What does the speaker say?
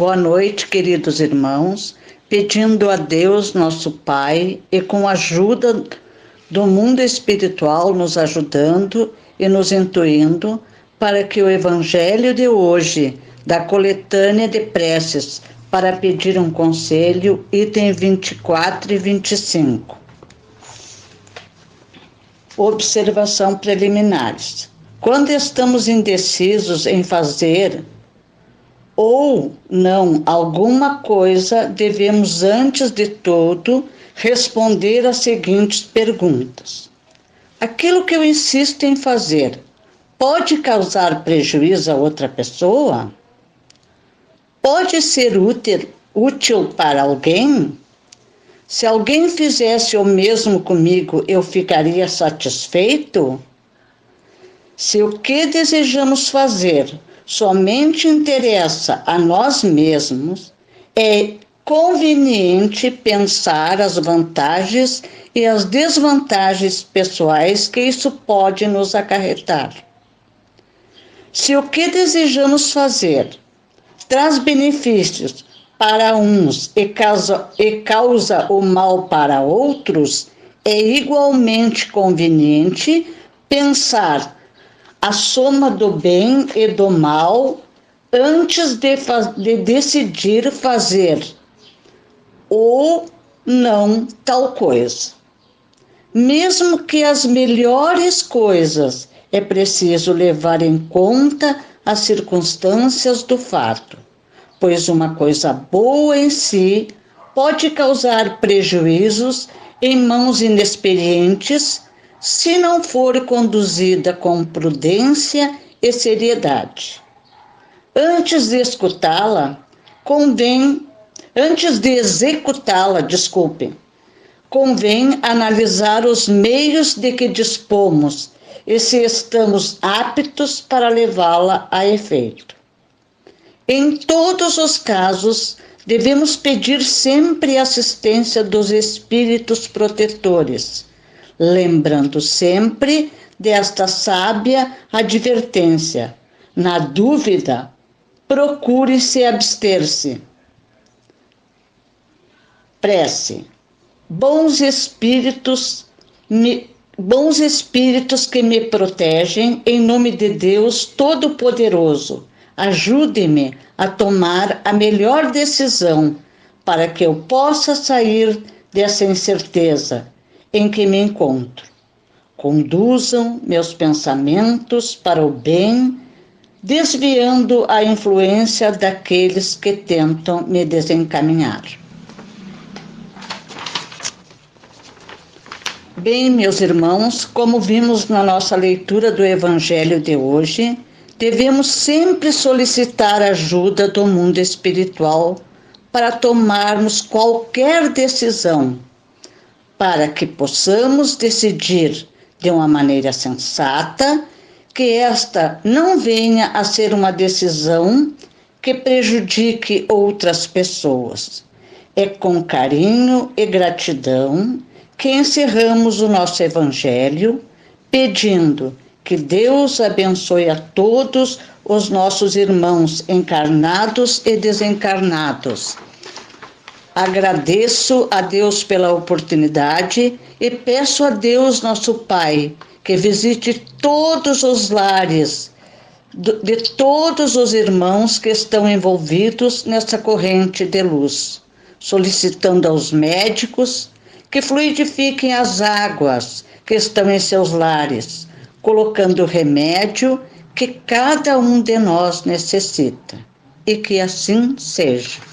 Boa noite, queridos irmãos, pedindo a Deus, nosso Pai, e com a ajuda do mundo espiritual nos ajudando e nos intuindo para que o Evangelho de hoje, da coletânea de preces para pedir um conselho, item 24 e 25. Observação preliminares. Quando estamos indecisos em fazer ou não alguma coisa, devemos, antes de tudo, responder as seguintes perguntas: Aquilo que eu insisto em fazer pode causar prejuízo a outra pessoa? Pode ser útil, útil para alguém? Se alguém fizesse o mesmo comigo, eu ficaria satisfeito? Se o que desejamos fazer somente interessa a nós mesmos, é conveniente pensar as vantagens e as desvantagens pessoais que isso pode nos acarretar. Se o que desejamos fazer traz benefícios para uns e causa, e causa o mal para outros, é igualmente conveniente pensar a soma do bem e do mal antes de, de decidir fazer ou não tal coisa. Mesmo que as melhores coisas é preciso levar em conta as circunstâncias do fato, pois uma coisa boa em si pode causar prejuízos em mãos inexperientes se não for conduzida com prudência e seriedade. Antes de escutá-la, convém, antes de executá-la, desculpe, convém analisar os meios de que dispomos e se estamos aptos para levá-la a efeito. Em todos os casos, devemos pedir sempre assistência dos espíritos protetores lembrando sempre desta sábia advertência. Na dúvida, procure-se abster-se. Prece. Bons espíritos, me, bons espíritos que me protegem, em nome de Deus Todo-Poderoso, ajude-me a tomar a melhor decisão para que eu possa sair dessa incerteza em que me encontro. Conduzam meus pensamentos para o bem, desviando a influência daqueles que tentam me desencaminhar. Bem, meus irmãos, como vimos na nossa leitura do Evangelho de hoje, devemos sempre solicitar ajuda do mundo espiritual para tomarmos qualquer decisão para que possamos decidir de uma maneira sensata, que esta não venha a ser uma decisão que prejudique outras pessoas. É com carinho e gratidão que encerramos o nosso Evangelho, pedindo que Deus abençoe a todos os nossos irmãos encarnados e desencarnados Agradeço a Deus pela oportunidade e peço a Deus, nosso Pai, que visite todos os lares de todos os irmãos que estão envolvidos nessa corrente de luz, solicitando aos médicos que fluidifiquem as águas que estão em seus lares, colocando o remédio que cada um de nós necessita. E que assim seja.